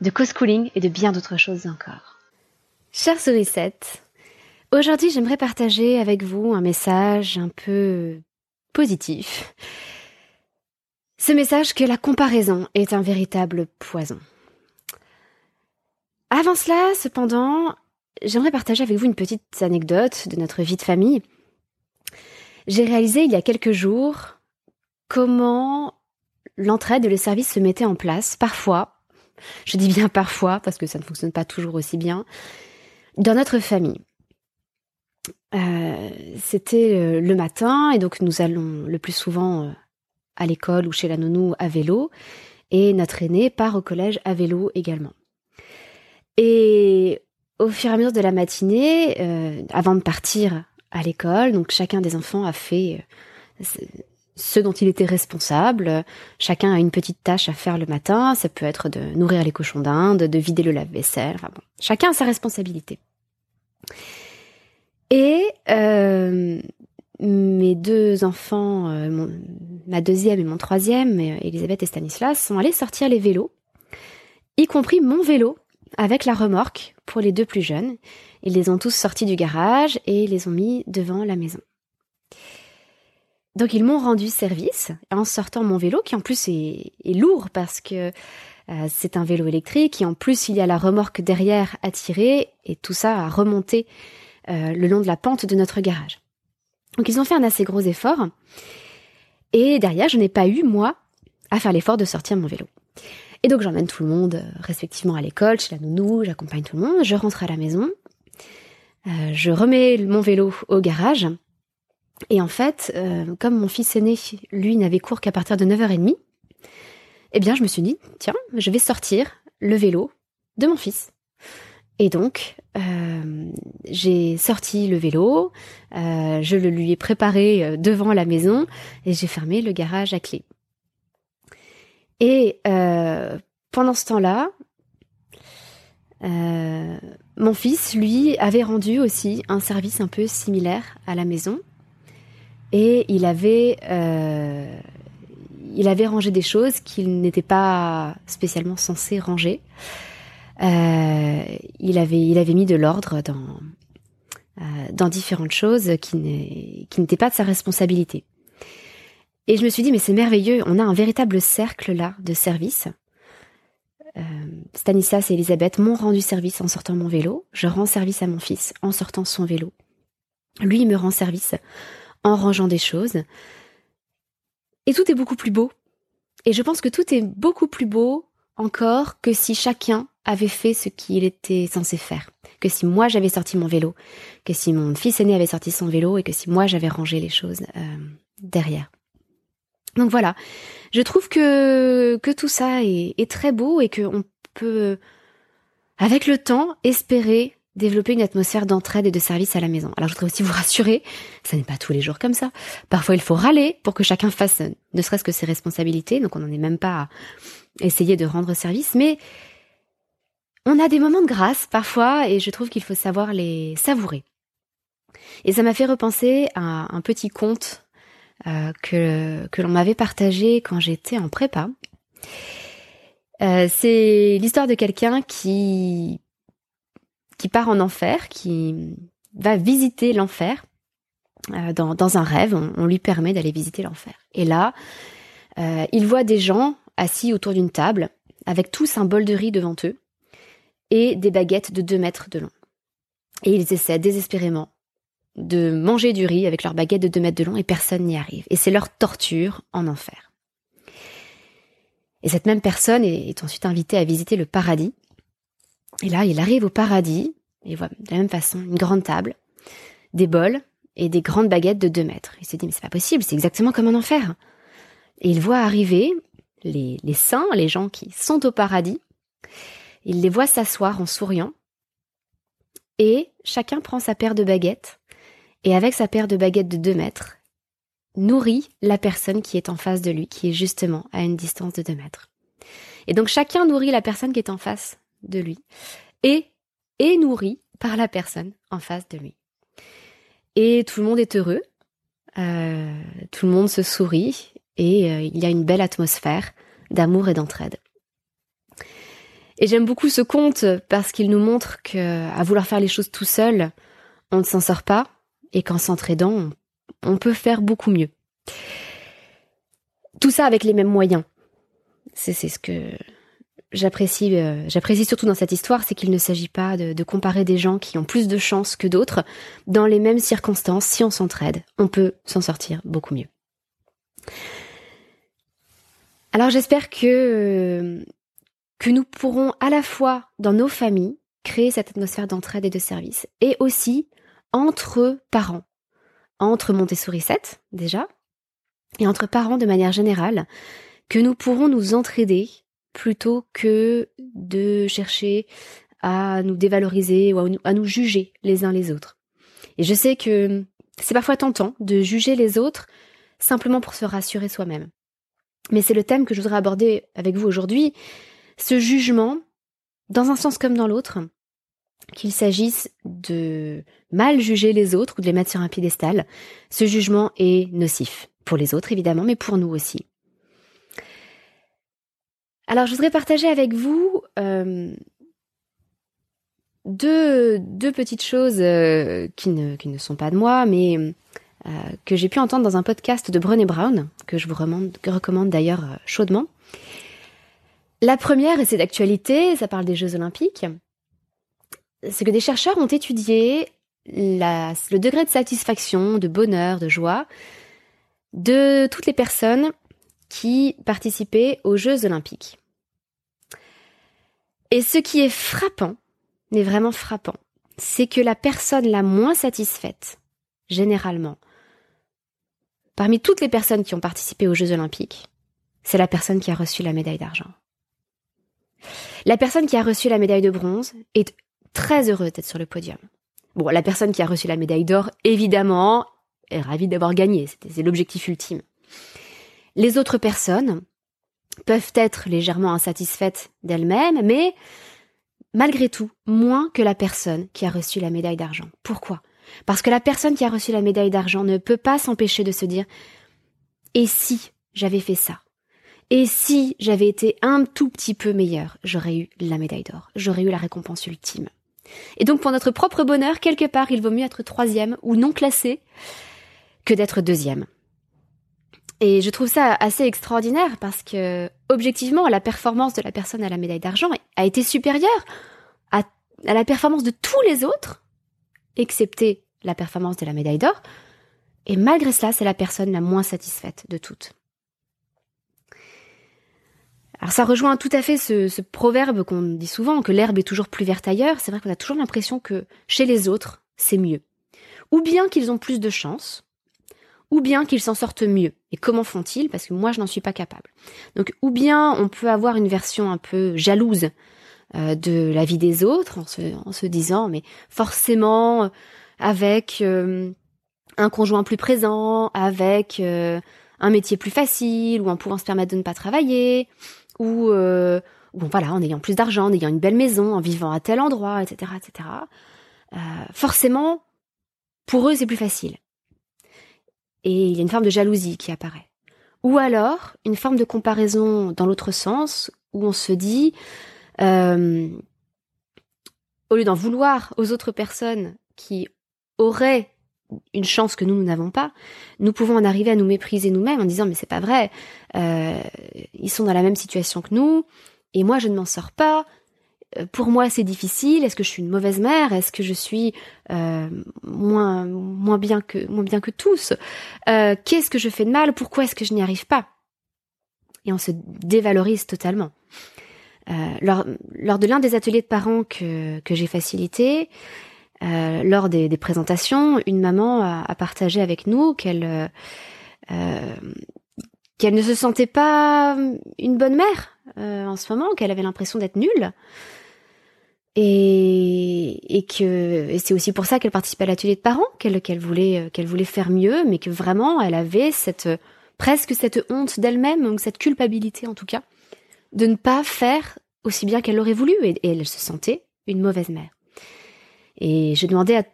de co-schooling et de bien d'autres choses encore. Chers souricettes, aujourd'hui j'aimerais partager avec vous un message un peu positif ce message que la comparaison est un véritable poison. Avant cela, cependant, j'aimerais partager avec vous une petite anecdote de notre vie de famille. J'ai réalisé il y a quelques jours comment l'entraide et le service se mettaient en place, parfois, je dis bien parfois parce que ça ne fonctionne pas toujours aussi bien, dans notre famille. Euh, c'était euh, le matin et donc nous allons le plus souvent euh, à l'école ou chez la nounou à vélo, et notre aîné part au collège à vélo également. Et au fur et à mesure de la matinée, avant de partir à l'école, donc chacun des enfants a fait ce dont il était responsable. Chacun a une petite tâche à faire le matin. Ça peut être de nourrir les cochons d'Inde, de vider le lave-vaisselle. Enfin bon, chacun a sa responsabilité. Et euh, mes deux enfants, euh, ma deuxième et mon troisième, euh, Elisabeth et Stanislas, sont allés sortir les vélos, y compris mon vélo, avec la remorque pour les deux plus jeunes. Ils les ont tous sortis du garage et les ont mis devant la maison. Donc ils m'ont rendu service en sortant mon vélo, qui en plus est, lourd parce que euh, c'est un vélo électrique, et en plus il y a la remorque derrière à tirer, et tout ça a remonté le long de la pente de notre garage. Donc ils ont fait un assez gros effort. Et derrière, je n'ai pas eu, moi, à faire l'effort de sortir mon vélo. Et donc j'emmène tout le monde euh, respectivement à l'école, chez la nounou, j'accompagne tout le monde, je rentre à la maison, euh, je remets mon vélo au garage. Et en fait, euh, comme mon fils aîné, lui, n'avait cours qu'à partir de 9h30, eh bien je me suis dit, tiens, je vais sortir le vélo de mon fils. Et donc, euh, j'ai sorti le vélo, euh, je le lui ai préparé devant la maison et j'ai fermé le garage à clé. Et pendant ce temps-là, mon fils, lui, avait rendu aussi un service un peu similaire à la maison et il avait il avait rangé des choses qu'il n'était pas spécialement censé ranger. Euh, il avait mis de l'ordre dans euh, dans différentes choses qui n'étaient pas de sa responsabilité. Et je me suis dit, mais c'est merveilleux, on a un véritable cercle là de service. Euh, Stanislas et Elisabeth m'ont rendu service en sortant mon vélo. Je rends service à mon fils en sortant son vélo. Lui me rend service en rangeant des choses. Et tout est beaucoup plus beau. Et je pense que tout est beaucoup plus beau encore que si chacun avait fait ce qu'il était censé faire. Que si moi j'avais sorti mon vélo, que si mon fils aîné avait sorti son vélo et que si moi j'avais rangé les choses euh, derrière. Donc voilà, je trouve que, que tout ça est, est très beau et qu'on peut, avec le temps, espérer développer une atmosphère d'entraide et de service à la maison. Alors je voudrais aussi vous rassurer, ça n'est pas tous les jours comme ça. Parfois il faut râler pour que chacun fasse ne serait-ce que ses responsabilités, donc on n'en est même pas à essayer de rendre service, mais on a des moments de grâce parfois et je trouve qu'il faut savoir les savourer. Et ça m'a fait repenser à un petit conte euh, que, que l'on m'avait partagé quand j'étais en prépa. Euh, c'est l'histoire de quelqu'un qui qui part en enfer, qui va visiter l'enfer euh, dans, un rêve. On, lui permet d'aller visiter l'enfer. Et là, euh, il voit des gens assis autour d'une table avec tous un bol de riz devant eux et des baguettes de 2 mètres de long. Et ils essaient désespérément de manger du riz avec leurs baguettes de 2 mètres de long et personne n'y arrive. Et c'est leur torture en enfer. Et cette même personne est ensuite invitée à visiter le paradis et là, il arrive au paradis, et voit de la même façon une grande table, des bols et des grandes baguettes de deux mètres. Il se dit, mais c'est pas possible, c'est exactement comme un enfer. Et il voit arriver les, les saints, les gens qui sont au paradis. Il les voit s'asseoir en souriant. Et chacun prend sa paire de baguettes. Et avec sa paire de baguettes de deux mètres, nourrit la personne qui est en face de lui, qui est justement à une distance de deux mètres. Et donc chacun nourrit la personne qui est en face de lui et est nourri par la personne en face de lui. Et tout le monde est heureux, euh, tout le monde se sourit et euh, il y a une belle atmosphère d'amour et d'entraide. Et j'aime beaucoup ce conte parce qu'il nous montre que à vouloir faire les choses tout seul, on ne s'en sort pas et qu'en s'entraidant, on, peut faire beaucoup mieux. Tout ça avec les mêmes moyens. C'est ce que j'apprécie, euh, j'apprécie surtout dans cette histoire, c'est qu'il ne s'agit pas de, comparer des gens qui ont plus de chance que d'autres. Dans les mêmes circonstances, si on s'entraide, on peut s'en sortir beaucoup mieux. Alors j'espère que euh, que nous pourrons à la fois dans nos familles créer cette atmosphère d'entraide et de service, et aussi entre parents, entre Montessori 7 déjà, et entre parents de manière générale, que nous pourrons nous entraider plutôt que de chercher à nous dévaloriser ou à nous, juger les uns les autres. Et je sais que c'est parfois tentant de juger les autres simplement pour se rassurer soi-même. Mais c'est le thème que je voudrais aborder avec vous aujourd'hui, ce jugement, dans un sens comme dans l'autre, qu'il s'agisse de mal juger les autres ou de les mettre sur un piédestal, ce jugement est nocif, pour les autres évidemment, mais pour nous aussi. Alors, je voudrais partager avec vous euh, deux, petites choses euh, qui, ne, sont pas de moi, mais euh, que j'ai pu entendre dans un podcast de Brené Brown, que je vous recommande, d'ailleurs chaudement. La première, et c'est d'actualité, ça parle des Jeux Olympiques, c'est que des chercheurs ont étudié le degré de satisfaction, de bonheur, de joie de toutes les personnes qui participaient aux Jeux olympiques. Et ce qui est frappant, mais vraiment frappant, c'est que la personne la moins satisfaite, généralement, parmi toutes les personnes qui ont participé aux Jeux olympiques, c'est la personne qui a reçu la médaille d'argent. La personne qui a reçu la médaille de bronze est très heureuse d'être sur le podium. Bon, la personne qui a reçu la médaille d'or, évidemment, est ravie d'avoir gagné. C'est l'objectif ultime. Les autres personnes peuvent être légèrement insatisfaites d'elles-mêmes, mais malgré tout, moins que la personne qui a reçu la médaille d'argent. Pourquoi? Parce que la personne qui a reçu la médaille d'argent ne peut pas s'empêcher de se dire Et si j'avais fait ça? Et si j'avais été un tout petit peu meilleur, j'aurais eu la médaille d'or, j'aurais eu la récompense ultime. Et donc pour notre propre bonheur, quelque part, il vaut mieux être troisième ou non classé que d'être deuxième. Et je trouve ça assez extraordinaire parce que, objectivement, la performance de la personne à la médaille d'argent a été supérieure à, la performance de tous les autres, excepté la performance de la médaille d'or. Et malgré cela, c'est la personne la moins satisfaite de toutes. Alors ça rejoint tout à fait ce proverbe qu'on dit souvent, que l'herbe est toujours plus verte ailleurs. C'est vrai qu'on a toujours l'impression que chez les autres, c'est mieux. Ou bien qu'ils ont plus de chance, ou bien qu'ils s'en sortent mieux. Et comment font-ils? Parce que moi, je n'en suis pas capable. Donc, ou bien on peut avoir une version un peu jalouse euh, de la vie des autres, en se, disant, mais forcément, euh, avec euh, un conjoint plus présent, avec un métier plus facile, ou en pouvant se permettre de ne pas travailler, ou bon voilà, en ayant plus d'argent, en ayant une belle maison, en vivant à tel endroit, etc., etc. forcément, pour eux, c'est plus facile et il y a une forme de jalousie qui apparaît. Ou alors une forme de comparaison dans l'autre sens, où on se dit, euh, au lieu d'en vouloir aux autres personnes qui auraient une chance que nous, nous n'avons pas, nous pouvons en arriver à nous mépriser nous-mêmes en disant mais c'est pas vrai, euh, ils sont dans la même situation que nous, et moi je ne m'en sors pas, pour moi c'est difficile. Est-ce que je suis une mauvaise mère? Est-ce que je suis euh, moins moins bien que moins bien que tous? Euh, Qu'est-ce que je fais de mal? Pourquoi est-ce que je n'y arrive pas? Et on se dévalorise totalement. Euh, lors, lors de l'un des ateliers de parents que, que j'ai facilité, euh, lors des, des, présentations, une maman a, a partagé avec nous qu'elle qu'elle ne se sentait pas une bonne mère en ce moment, qu'elle avait l'impression d'être nulle et, et que c'est aussi pour ça qu'elle participait à l'atelier de parents, qu'elle voulait euh, qu'elle voulait faire mieux, mais que vraiment elle avait cette presque cette honte d'elle-même, donc cette culpabilité en tout cas, de ne pas faire aussi bien qu'elle l'aurait voulu, et, elle se sentait une mauvaise mère. Et je demandais à,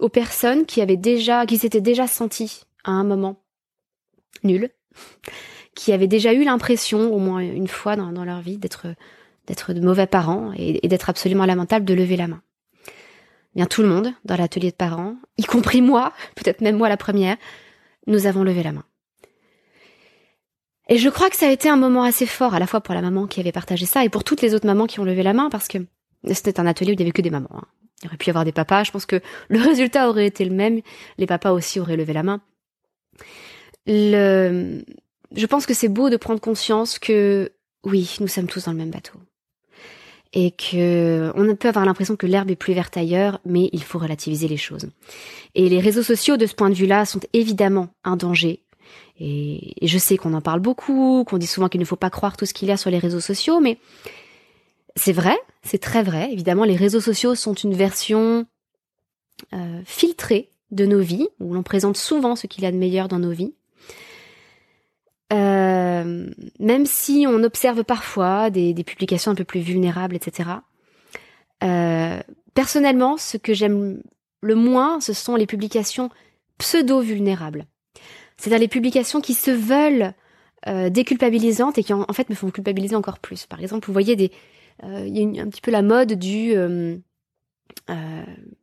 aux personnes qui avaient déjà, qui s'étaient déjà senties à un moment nul, qui avaient déjà eu l'impression, au moins une fois dans, leur vie, d'être de mauvais parents et, d'être absolument lamentable de lever la main. Bien tout le monde dans l'atelier de parents, y compris moi, peut-être même moi la première, nous avons levé la main. Et je crois que ça a été un moment assez fort, à la fois pour la maman qui avait partagé ça et pour toutes les autres mamans qui ont levé la main, parce que c'était un atelier où il n'y avait que des mamans. Hein. Il aurait pu y avoir des papas. Je pense que le résultat aurait été le même. Les papas aussi auraient levé la main. Le... Je pense que c'est beau de prendre conscience que oui, nous sommes tous dans le même bateau et que on peut avoir l'impression que l'herbe est plus verte ailleurs, mais il faut relativiser les choses. Et les réseaux sociaux, de ce point de vue-là, sont évidemment un danger. Et, je sais qu'on en parle beaucoup, qu'on dit souvent qu'il ne faut pas croire tout ce qu'il y a sur les réseaux sociaux, mais c'est vrai, c'est très vrai. Évidemment, les réseaux sociaux sont une version euh, filtrée de nos vies, où l'on présente souvent ce qu'il y a de meilleur dans nos vies. Euh, même si on observe parfois des, publications un peu plus vulnérables, etc. Euh, personnellement, ce que j'aime le moins, ce sont les publications pseudo-vulnérables. C'est-à-dire les publications qui se veulent euh, déculpabilisantes et qui en, fait me font culpabiliser encore plus. Par exemple, vous voyez des, il y a un petit peu la mode du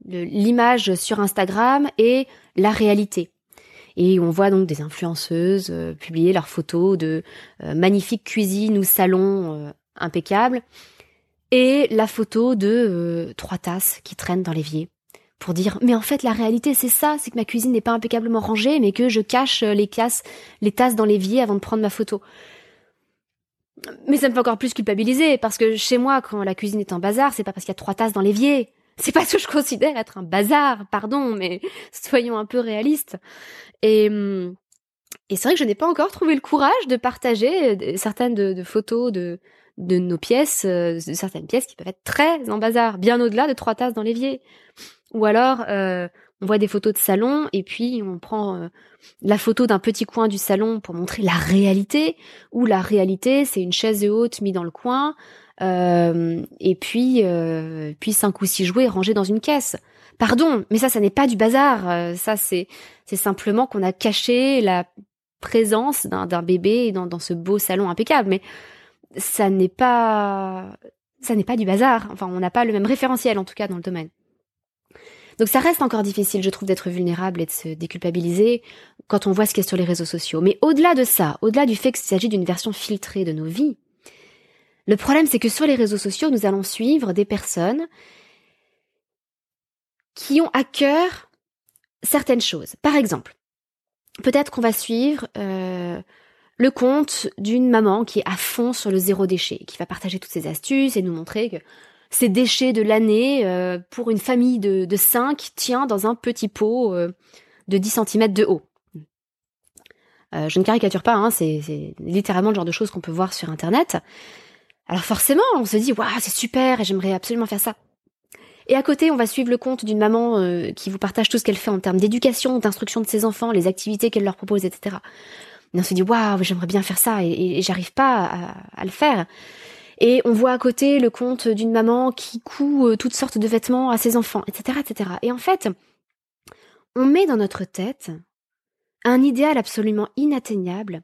l'image sur Instagram et la réalité. Et on voit donc des influenceuses euh, publier leurs photos de euh, magnifiques cuisines ou salons euh, impeccables et la photo de trois tasses qui traînent dans l'évier pour dire mais en fait la réalité c'est ça, c'est que ma cuisine n'est pas impeccablement rangée mais que je cache les casses, les tasses dans l'évier avant de prendre ma photo. Mais ça me fait encore plus culpabiliser parce que chez moi quand la cuisine est en bazar, c'est pas parce qu'il y a trois tasses dans l'évier, c'est pas ce que je considère être un bazar, pardon, mais soyons un peu réalistes. Et, c'est vrai que je n'ai pas encore trouvé le courage de partager euh, certaines de, photos de, de nos pièces, euh, de certaines pièces qui peuvent être très en bazar, bien au-delà de trois tasses dans l'évier. Ou alors, euh, on voit des photos de salon et puis on prend la photo d'un petit coin du salon pour montrer la réalité, où la réalité, c'est une chaise haute mise dans le coin, euh, et puis euh, puis cinq ou six jouets rangés dans une caisse. Pardon, mais ça, ça n'est pas du bazar. Euh, ça, c'est c'est simplement qu'on a caché la présence d'un bébé dans, dans ce beau salon impeccable. Mais ça n'est pas ça n'est pas du bazar. Enfin, on n'a pas le même référentiel en tout cas dans le domaine. Donc ça reste encore difficile, je trouve, d'être vulnérable et de se déculpabiliser quand on voit ce qu'il y a sur les réseaux sociaux. Mais au-delà de ça, au-delà du fait qu'il s'agit d'une version filtrée de nos vies, le problème c'est que sur les réseaux sociaux, nous allons suivre des personnes qui ont à cœur certaines choses. Par exemple, peut-être qu'on va suivre euh, le compte d'une maman qui est à fond sur le zéro déchet, qui va partager toutes ses astuces et nous montrer que ces déchets de l'année euh, pour une famille de, de 5 tient dans un petit pot euh, de 10 cm de haut. Je ne caricature pas, hein, c'est littéralement le genre de choses qu'on peut voir sur Internet. Alors forcément, on se dit, waouh, c'est super, et j'aimerais absolument faire ça. Et à côté, on va suivre le compte d'une maman qui vous partage tout ce qu'elle fait en termes d'éducation, d'instruction de ses enfants, les activités qu'elle leur propose, etc. Et on se dit waouh, j'aimerais bien faire ça et, j'arrive pas à, le faire. Et on voit à côté le compte d'une maman qui coud euh, toutes sortes de vêtements à ses enfants, etc., etc. Et en fait, on met dans notre tête un idéal absolument inatteignable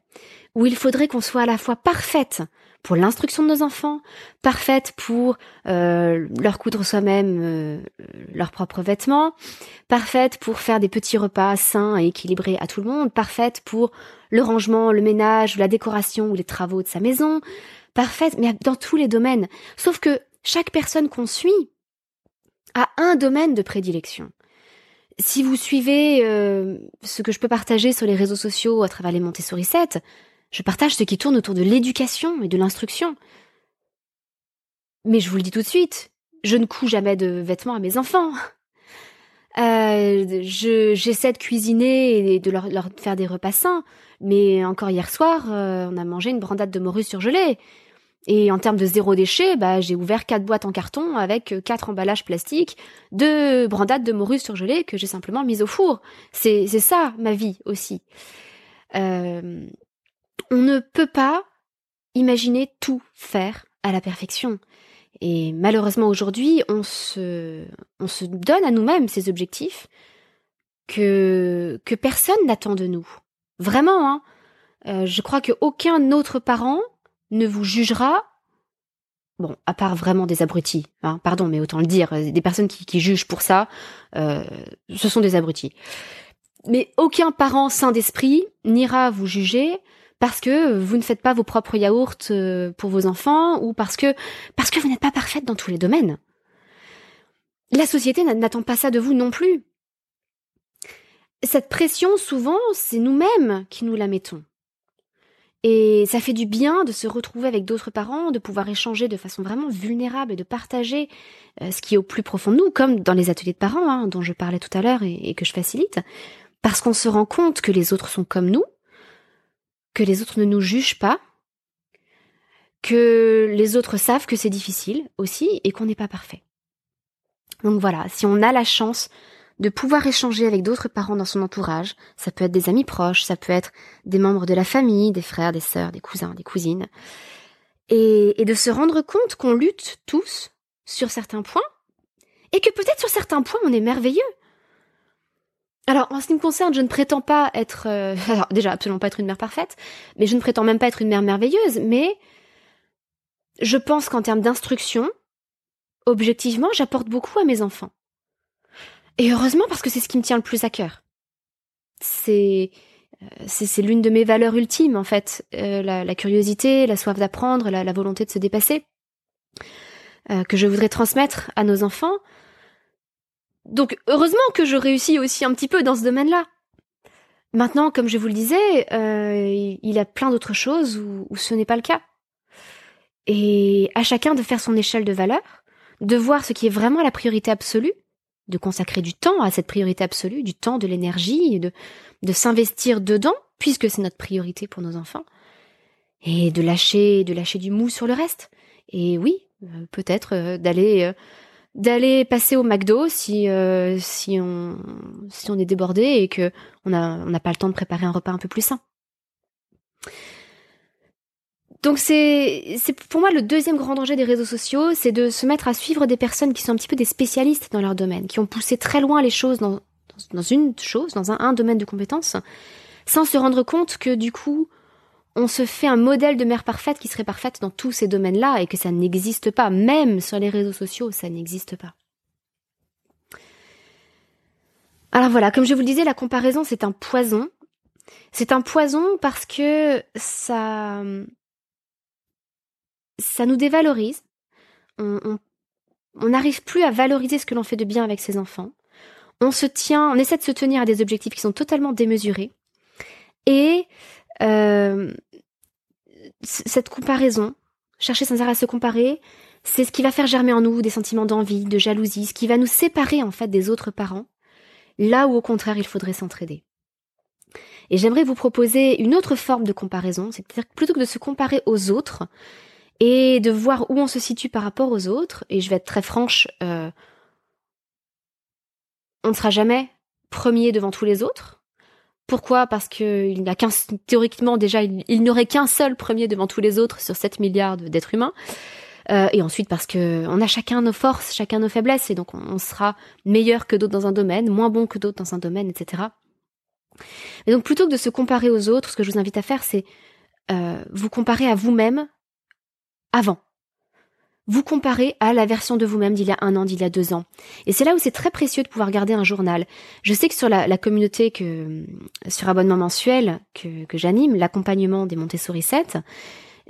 où il faudrait qu'on soit à la fois parfaite pour l'instruction de nos enfants, parfaite pour euh, leur coudre soi-même euh, leurs propres vêtements, parfaite pour faire des petits repas sains et équilibrés à tout le monde, parfaite pour le rangement, le ménage, la décoration ou les travaux de sa maison, parfaite, mais dans tous les domaines. Sauf que chaque personne qu'on suit a un domaine de prédilection. Si vous suivez euh, ce que je peux partager sur les réseaux sociaux à travers les Montessori 7, je partage ce qui tourne autour de l'éducation et de l'instruction. Mais je vous le dis tout de suite, je ne couds jamais de vêtements à mes enfants. Euh, j'essaie de cuisiner et de leur, faire des repas sains, mais encore hier soir, euh, on a mangé une brandade de morue surgelée. Et en termes de zéro déchet, bah, j'ai ouvert quatre boîtes en carton avec quatre emballages plastiques de brandade de morue surgelée que j'ai simplement mise au four. C'est ça ma vie aussi. Euh, on ne peut pas imaginer tout faire à la perfection. Et malheureusement aujourd'hui, on se, on se donne à nous-mêmes ces objectifs que, que personne n'attend de nous. Vraiment, hein. Euh, je crois qu'aucun autre parent ne vous jugera, bon, à part vraiment des abrutis, hein, pardon, mais autant le dire, des personnes qui, jugent pour ça, euh, ce sont des abrutis. Mais aucun parent sain d'esprit n'ira vous juger parce que vous ne faites pas vos propres yaourts euh, pour vos enfants ou parce que parce que vous n'êtes pas parfaite dans tous les domaines. La société n'attend pas ça de vous non plus. Cette pression, souvent, c'est nous-mêmes qui nous la mettons. Et ça fait du bien de se retrouver avec d'autres parents, de pouvoir échanger de façon vraiment vulnérable et de partager euh, ce qui est au plus profond de nous, comme dans les ateliers de parents hein, dont je parlais tout à l'heure et que je facilite, parce qu'on se rend compte que les autres sont comme nous, que les autres ne nous jugent pas, que les autres savent que c'est difficile aussi et qu'on n'est pas parfait. Donc voilà, si on a la chance de pouvoir échanger avec d'autres parents dans son entourage, ça peut être des amis proches, ça peut être des membres de la famille, des frères, des sœurs, des cousins, des cousines, et, de se rendre compte qu'on lutte tous sur certains points, et que peut-être sur certains points on est merveilleux, alors, en ce qui me concerne, je ne prétends pas être, euh, alors déjà absolument pas être une mère parfaite, mais je ne prétends même pas être une mère merveilleuse, mais je pense qu'en termes d'instruction, objectivement, j'apporte beaucoup à mes enfants. Et heureusement parce que c'est ce qui me tient le plus à cœur. C'est euh, c'est l'une de mes valeurs ultimes en fait, euh, la, curiosité, la soif d'apprendre, la, volonté de se dépasser, que je voudrais transmettre à nos enfants donc heureusement que je réussis aussi un petit peu dans ce domaine-là. Maintenant, comme je vous le disais, euh, il y a plein d'autres choses où, ce n'est pas le cas. Et à chacun de faire son échelle de valeur, de voir ce qui est vraiment la priorité absolue, de consacrer du temps à cette priorité absolue, du temps, de l'énergie, de, de s'investir dedans, puisque c'est notre priorité pour nos enfants, et de lâcher, de lâcher du mou sur le reste. Et oui, euh, peut-être euh, d'aller d'aller passer au McDo si euh, si on est débordé et que on a on n'a pas le temps de préparer un repas un peu plus sain. Donc c'est pour moi le deuxième grand danger des réseaux sociaux, c'est de se mettre à suivre des personnes qui sont un petit peu des spécialistes dans leur domaine, qui ont poussé très loin les choses dans dans une chose, dans un, un domaine de compétences, sans se rendre compte que du coup on se fait un modèle de mère parfaite qui serait parfaite dans tous ces domaines-là et que ça n'existe pas. Même sur les réseaux sociaux, ça n'existe pas. Alors voilà, comme je vous le disais, la comparaison, c'est un poison. C'est un poison parce que ça, ça nous dévalorise. On n'arrive plus à valoriser ce que l'on fait de bien avec ses enfants. On se tient, on essaie de se tenir à des objectifs qui sont totalement démesurés. Et euh, cette comparaison, chercher sans arrêt à se comparer, c'est ce qui va faire germer en nous des sentiments d'envie, de jalousie, ce qui va nous séparer en fait des autres parents, là où au contraire il faudrait s'entraider. Et j'aimerais vous proposer une autre forme de comparaison, c'est-à-dire plutôt que de se comparer aux autres et de voir où on se situe par rapport aux autres, et je vais être très franche, euh, on ne sera jamais premier devant tous les autres. Pourquoi? Parce qu'il n'y a qu'un théoriquement déjà il, il n'aurait qu'un seul premier devant tous les autres sur 7 milliards d'êtres humains. Euh, et ensuite parce que on a chacun nos forces, chacun nos faiblesses, et donc on, sera meilleur que d'autres dans un domaine, moins bon que d'autres dans un domaine, etc. Et donc plutôt que de se comparer aux autres, ce que je vous invite à faire, c'est euh, vous comparer à vous-même avant. Vous comparez à la version de vous-même d'il y a un an, d'il y a deux ans. Et c'est là où c'est très précieux de pouvoir garder un journal. Je sais que sur la, communauté que, sur abonnement mensuel que, que j'anime, l'accompagnement des Montessori 7,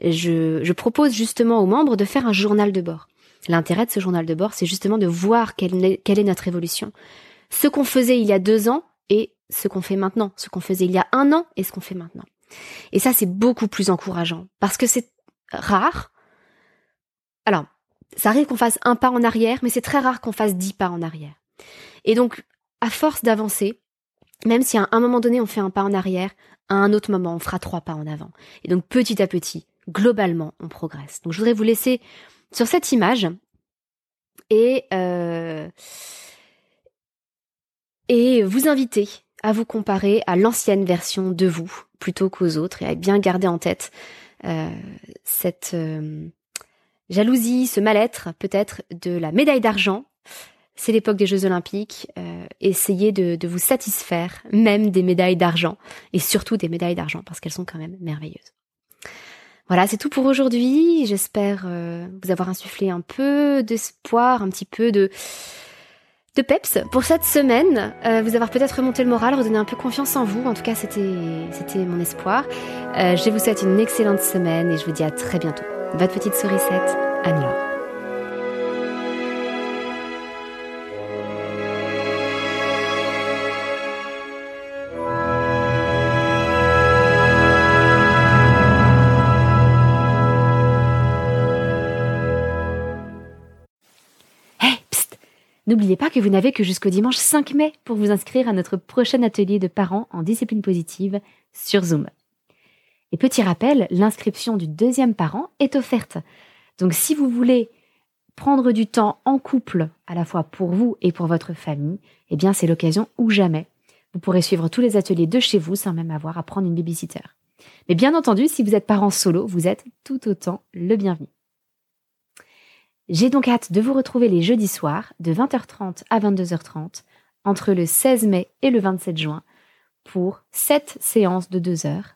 je, je propose justement aux membres de faire un journal de bord. L'intérêt de ce journal de bord, c'est justement de voir quelle est, quelle est notre évolution. Ce qu'on faisait il y a deux ans et ce qu'on fait maintenant, ce qu'on faisait il y a un an et ce qu'on fait maintenant. Et ça, c'est beaucoup plus encourageant parce que c'est rare. Alors, ça arrive qu'on fasse un pas en arrière, mais c'est très rare qu'on fasse dix pas en arrière. Et donc, à force d'avancer, même si à un moment donné on fait un pas en arrière, à un autre moment on fera trois pas en avant. Et donc petit à petit, globalement, on progresse. Donc je voudrais vous laisser sur cette image et, euh, et vous inviter à vous comparer à l'ancienne version de vous plutôt qu'aux autres et à bien garder en tête euh, cette euh, jalousie, ce mal-être peut-être de la médaille d'argent. C'est l'époque des Jeux Olympiques. essayez de, de vous satisfaire même des médailles d'argent et surtout des médailles d'argent parce qu'elles sont quand même merveilleuses. Voilà, c'est tout pour aujourd'hui. J'espère euh, vous avoir insufflé un peu d'espoir, un petit peu de de peps pour cette semaine, euh, vous avoir peut-être remonté le moral, redonné un peu confiance en vous. En tout cas, c'était c'était mon espoir. Euh, je vous souhaite une excellente semaine et je vous dis à très bientôt. Votre petite sourisette, Anne-Laure. N'oubliez pas que vous n'avez que jusqu'au dimanche 5 mai pour vous inscrire à notre prochain atelier de parents en discipline positive sur Zoom. Et petit rappel, l'inscription du deuxième parent est offerte. Donc si vous voulez prendre du temps en couple, à la fois pour vous et pour votre famille, eh bien c'est l'occasion ou jamais. Vous pourrez suivre tous les ateliers de chez vous sans même avoir à prendre une babysitter. Mais bien entendu, si vous êtes parent solo, vous êtes tout autant le bienvenu. J'ai donc hâte de vous retrouver les jeudis soirs de 20h30 à 22h30 entre le 16 mai et le 27 juin pour 7 séances de 2 heures